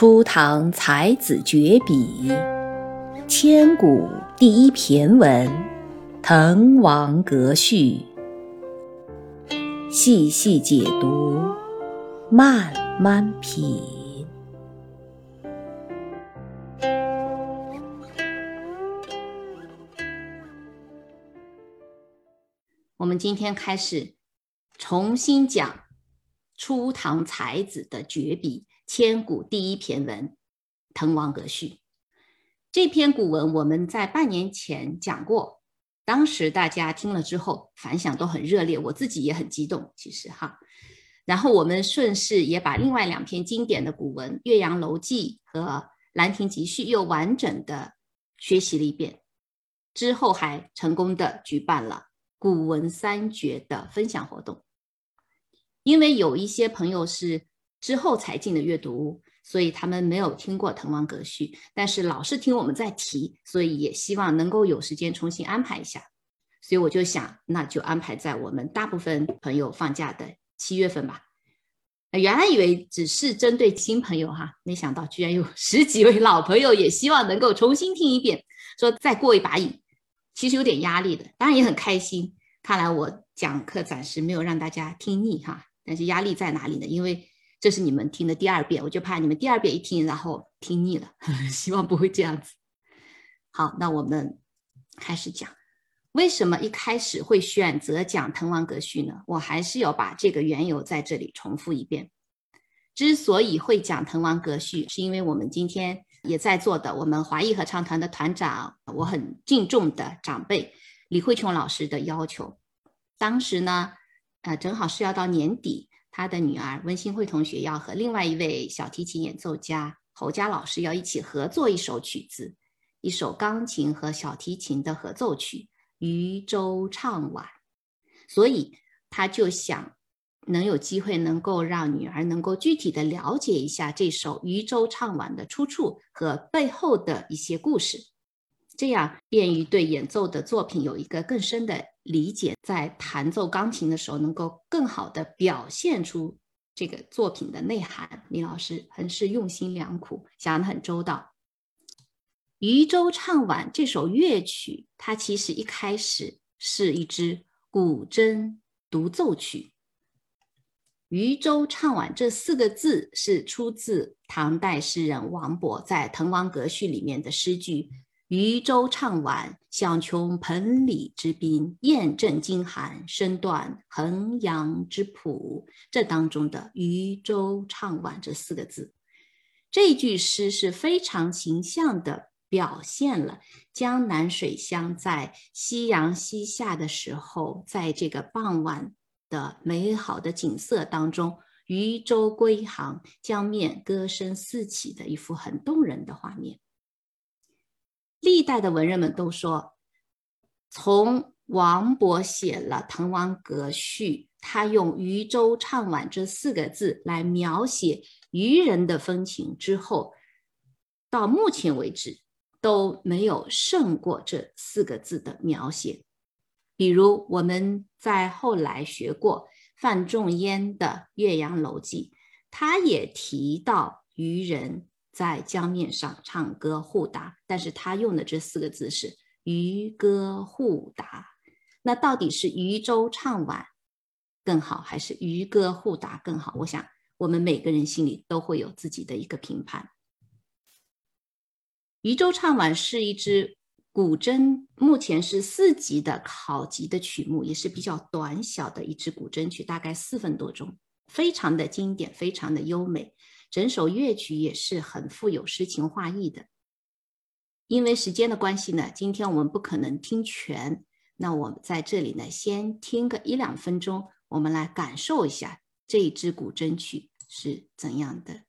初唐才子绝笔，千古第一骈文《滕王阁序》，细细解读，慢慢品。我们今天开始重新讲初唐才子的绝笔。千古第一骈文《滕王阁序》这篇古文，我们在半年前讲过，当时大家听了之后反响都很热烈，我自己也很激动。其实哈，然后我们顺势也把另外两篇经典的古文《岳阳楼记》和《兰亭集序》又完整的学习了一遍，之后还成功的举办了古文三绝的分享活动，因为有一些朋友是。之后才进的阅读屋，所以他们没有听过《滕王阁序》，但是老是听我们在提，所以也希望能够有时间重新安排一下。所以我就想，那就安排在我们大部分朋友放假的七月份吧。原来以为只是针对新朋友哈，没想到居然有十几位老朋友也希望能够重新听一遍，说再过一把瘾。其实有点压力的，当然也很开心。看来我讲课暂时没有让大家听腻哈，但是压力在哪里呢？因为这是你们听的第二遍，我就怕你们第二遍一听，然后听腻了，希望不会这样子。好，那我们开始讲，为什么一开始会选择讲《滕王阁序》呢？我还是要把这个缘由在这里重复一遍。之所以会讲《滕王阁序》，是因为我们今天也在座的我们华裔合唱团的团长，我很敬重的长辈李慧琼老师的要求。当时呢，呃，正好是要到年底。他的女儿温馨慧同学要和另外一位小提琴演奏家侯佳老师要一起合作一首曲子，一首钢琴和小提琴的合奏曲《渔舟唱晚》，所以他就想能有机会能够让女儿能够具体的了解一下这首《渔舟唱晚》的出处和背后的一些故事，这样便于对演奏的作品有一个更深的。理解在弹奏钢琴的时候，能够更好的表现出这个作品的内涵。李老师很是用心良苦，想的很周到。《渔舟唱晚》这首乐曲，它其实一开始是一支古筝独奏曲。《渔舟唱晚》这四个字是出自唐代诗人王勃在《滕王阁序》里面的诗句。渔舟唱晚，响穷彭蠡之滨，雁阵惊寒，声断衡阳之浦。这当中的“渔舟唱晚”这四个字，这句诗是非常形象的表现了江南水乡在夕阳西下的时候，在这个傍晚的美好的景色当中，渔舟归航，江面歌声四起的一幅很动人的画面。历代的文人们都说，从王勃写了《滕王阁序》，他用“渔舟唱晚”这四个字来描写渔人的风情之后，到目前为止都没有胜过这四个字的描写。比如我们在后来学过范仲淹的《岳阳楼记》，他也提到渔人。在江面上唱歌互答，但是他用的这四个字是“渔歌互答”。那到底是渔舟唱晚更好，还是渔歌互答更好？我想我们每个人心里都会有自己的一个评判。渔舟唱晚是一支古筝，目前是四级的考级的曲目，也是比较短小的一支古筝曲，大概四分多钟，非常的经典，非常的优美。整首乐曲也是很富有诗情画意的，因为时间的关系呢，今天我们不可能听全，那我们在这里呢，先听个一两分钟，我们来感受一下这一支古筝曲是怎样的。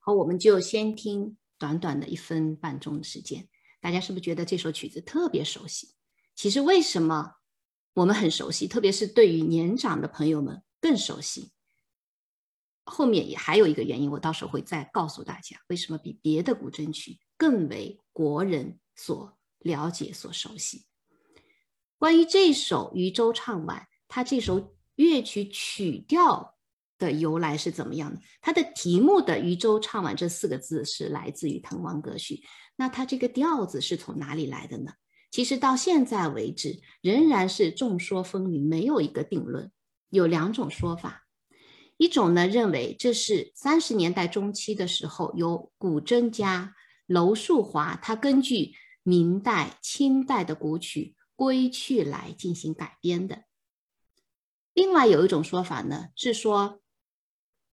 好，我们就先听短短的一分半钟的时间，大家是不是觉得这首曲子特别熟悉？其实为什么我们很熟悉，特别是对于年长的朋友们更熟悉？后面也还有一个原因，我到时候会再告诉大家，为什么比别的古筝曲更为国人所了解、所熟悉。关于这首《渔舟唱晚》，它这首乐曲曲调的由来是怎么样的？它的题目的“渔舟唱晚”这四个字是来自于《滕王阁序》，那它这个调子是从哪里来的呢？其实到现在为止，仍然是众说纷纭，没有一个定论。有两种说法。一种呢认为这是三十年代中期的时候，由古筝家娄树华他根据明代、清代的古曲《归去》来进行改编的。另外有一种说法呢是说，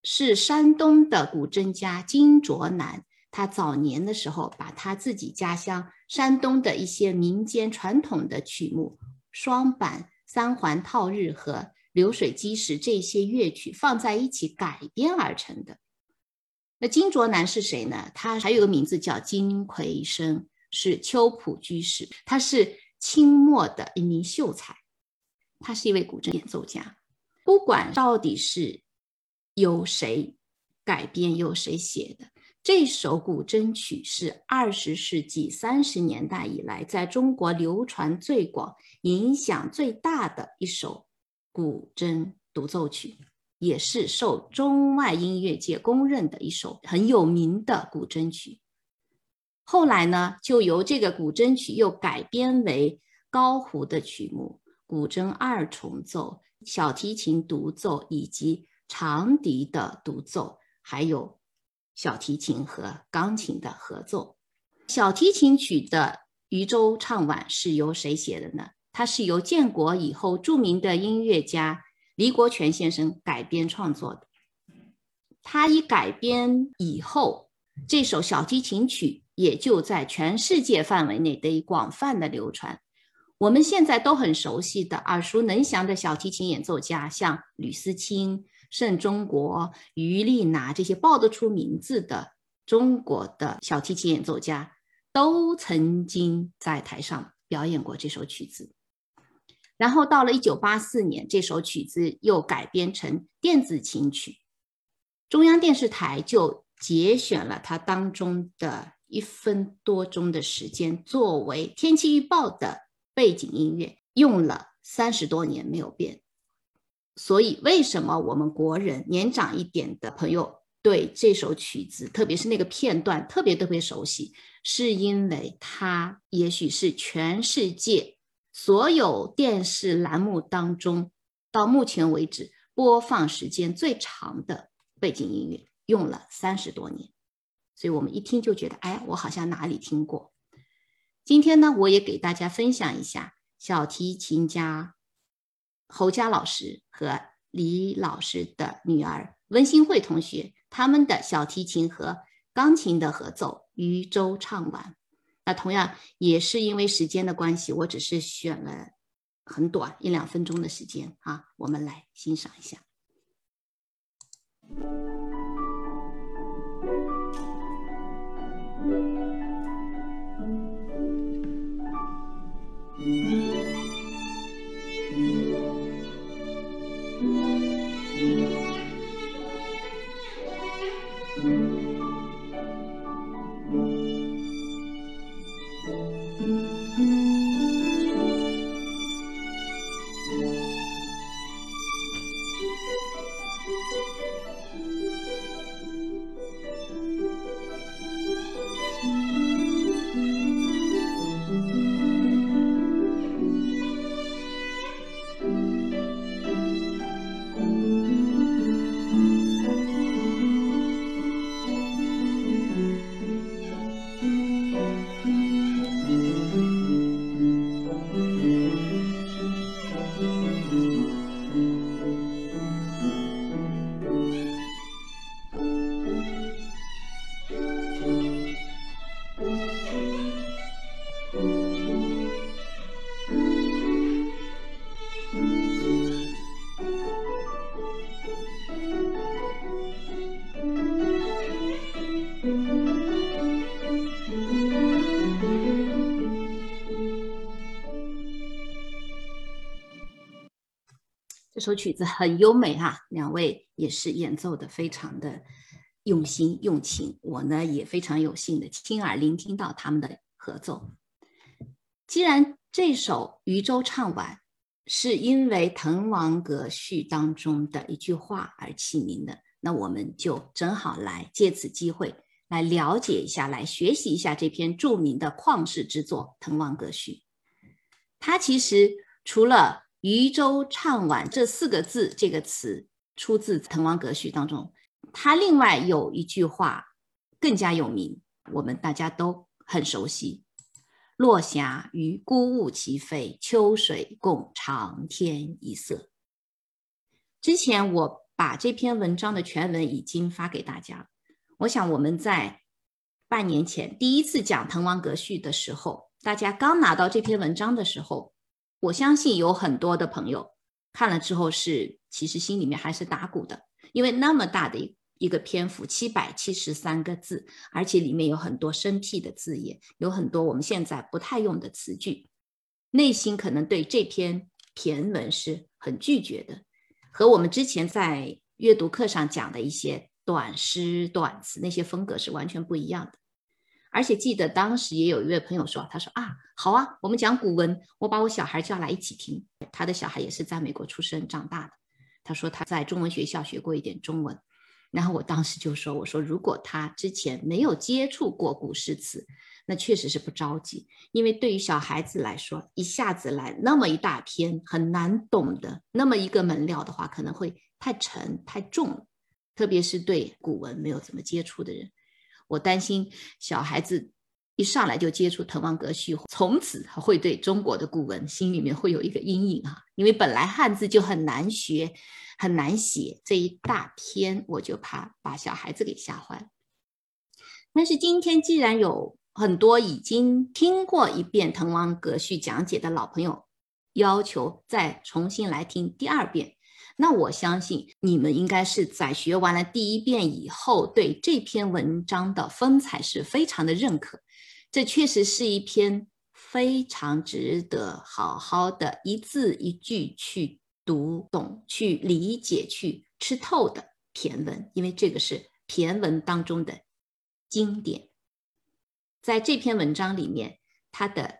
是山东的古筝家金卓南，他早年的时候把他自己家乡山东的一些民间传统的曲目双板、三环套日和。流水基石这些乐曲放在一起改编而成的。那金卓南是谁呢？他还有个名字叫金奎生，是秋浦居士。他是清末的一名秀才，他是一位古筝演奏家。不管到底是由谁改编，由谁写的，这首古筝曲是二十世纪三十年代以来在中国流传最广、影响最大的一首。古筝独奏曲也是受中外音乐界公认的一首很有名的古筝曲。后来呢，就由这个古筝曲又改编为高胡的曲目、古筝二重奏、小提琴独奏以及长笛的独奏，还有小提琴和钢琴的合奏。小提琴曲的《渔舟唱晚》是由谁写的呢？它是由建国以后著名的音乐家黎国权先生改编创作的。他一改编以后，这首小提琴曲也就在全世界范围内得以广泛的流传。我们现在都很熟悉的、耳熟能详的小提琴演奏家，像吕思清、盛中国、于丽娜这些报得出名字的中国的小提琴演奏家，都曾经在台上表演过这首曲子。然后到了一九八四年，这首曲子又改编成电子琴曲，中央电视台就节选了它当中的一分多钟的时间作为天气预报的背景音乐，用了三十多年没有变。所以，为什么我们国人年长一点的朋友对这首曲子，特别是那个片段特别特别熟悉，是因为它也许是全世界。所有电视栏目当中，到目前为止播放时间最长的背景音乐，用了三十多年，所以我们一听就觉得，哎，我好像哪里听过。今天呢，我也给大家分享一下小提琴家侯佳老师和李老师的女儿温馨慧同学他们的小提琴和钢琴的合奏《渔舟唱晚》。那同样也是因为时间的关系，我只是选了很短一两分钟的时间啊，我们来欣赏一下。这首曲子很优美哈，两位也是演奏的非常的用心用情，我呢也非常有幸的亲耳聆听到他们的合奏。既然这首渔舟唱晚是因为《滕王阁序》当中的一句话而起名的，那我们就正好来借此机会来了解一下，来学习一下这篇著名的旷世之作《滕王阁序》。它其实除了“渔舟唱晚”这四个字这个词出自《滕王阁序》当中，它另外有一句话更加有名，我们大家都很熟悉。落霞与孤鹜齐飞，秋水共长天一色。之前我把这篇文章的全文已经发给大家。我想我们在半年前第一次讲《滕王阁序》的时候，大家刚拿到这篇文章的时候，我相信有很多的朋友看了之后是其实心里面还是打鼓的，因为那么大的一。一个篇幅七百七十三个字，而且里面有很多生僻的字眼，有很多我们现在不太用的词句，内心可能对这篇骈文是很拒绝的，和我们之前在阅读课上讲的一些短诗短词那些风格是完全不一样的。而且记得当时也有一位朋友说，他说啊，好啊，我们讲古文，我把我小孩叫来一起听。他的小孩也是在美国出生长大的，他说他在中文学校学过一点中文。然后我当时就说：“我说如果他之前没有接触过古诗词，那确实是不着急，因为对于小孩子来说，一下子来那么一大篇很难懂的那么一个门料的话，可能会太沉太重，特别是对古文没有怎么接触的人，我担心小孩子一上来就接触《滕王阁序》，从此会对中国的古文心里面会有一个阴影啊，因为本来汉字就很难学。”很难写这一大篇，我就怕把小孩子给吓坏。但是今天既然有很多已经听过一遍《滕王阁序》讲解的老朋友，要求再重新来听第二遍，那我相信你们应该是在学完了第一遍以后，对这篇文章的风采是非常的认可。这确实是一篇非常值得好好的一字一句去。读懂、去理解、去吃透的骈文，因为这个是骈文当中的经典。在这篇文章里面，它的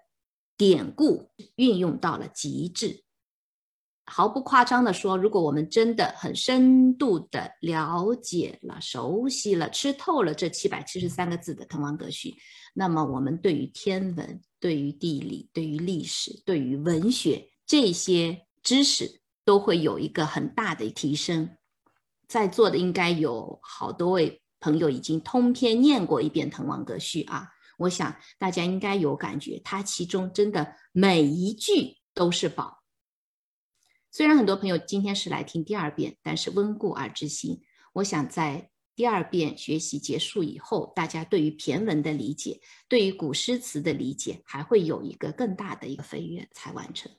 典故运用到了极致。毫不夸张的说，如果我们真的很深度的了解了、熟悉了、吃透了这七百七十三个字的《滕王阁序》，那么我们对于天文、对于地理、对于历史、对于文学这些知识，都会有一个很大的提升，在座的应该有好多位朋友已经通篇念过一遍《滕王阁序》啊，我想大家应该有感觉，它其中真的每一句都是宝。虽然很多朋友今天是来听第二遍，但是温故而知新，我想在第二遍学习结束以后，大家对于骈文的理解，对于古诗词的理解，还会有一个更大的一个飞跃才完成。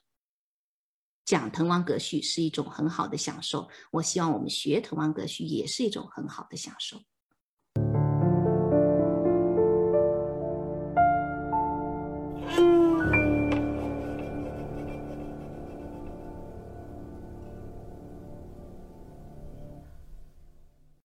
讲《滕王阁序》是一种很好的享受，我希望我们学《滕王阁序》也是一种很好的享受。